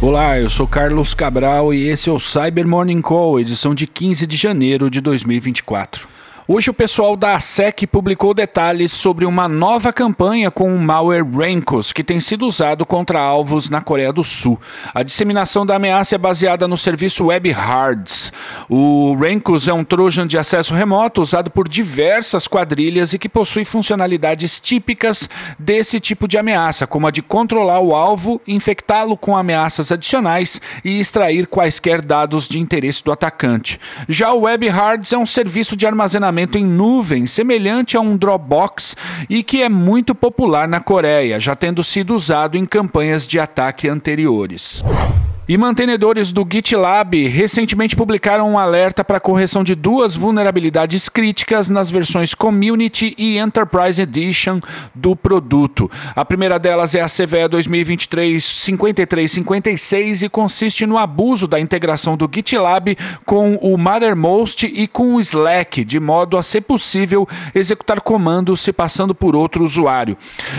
Olá, eu sou Carlos Cabral e esse é o Cyber Morning Call, edição de 15 de janeiro de 2024. Hoje o pessoal da ASEC publicou detalhes sobre uma nova campanha com o malware Rankos, que tem sido usado contra alvos na Coreia do Sul. A disseminação da ameaça é baseada no serviço WebHards. O Rankos é um trojan de acesso remoto usado por diversas quadrilhas e que possui funcionalidades típicas desse tipo de ameaça, como a de controlar o alvo, infectá-lo com ameaças adicionais e extrair quaisquer dados de interesse do atacante. Já o WebHards é um serviço de armazenamento em nuvem, semelhante a um Dropbox e que é muito popular na Coreia, já tendo sido usado em campanhas de ataque anteriores. E mantenedores do GitLab recentemente publicaram um alerta para correção de duas vulnerabilidades críticas nas versões Community e Enterprise Edition do produto. A primeira delas é a CVE 2023-5356 e consiste no abuso da integração do GitLab com o Mattermost e com o Slack, de modo a ser possível executar comandos se passando por outro usuário.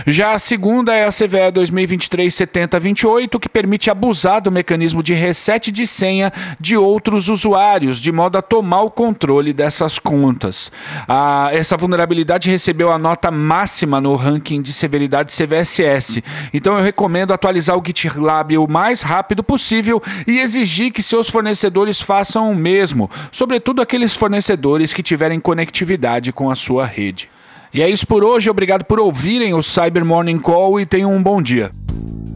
Já a segunda é a CVE 2023-7028, que permite abusar do mecanismo mecanismo de reset de senha de outros usuários, de modo a tomar o controle dessas contas. Ah, essa vulnerabilidade recebeu a nota máxima no ranking de severidade CVSS. Então eu recomendo atualizar o GitLab o mais rápido possível e exigir que seus fornecedores façam o mesmo, sobretudo aqueles fornecedores que tiverem conectividade com a sua rede. E é isso por hoje, obrigado por ouvirem o Cyber Morning Call e tenham um bom dia.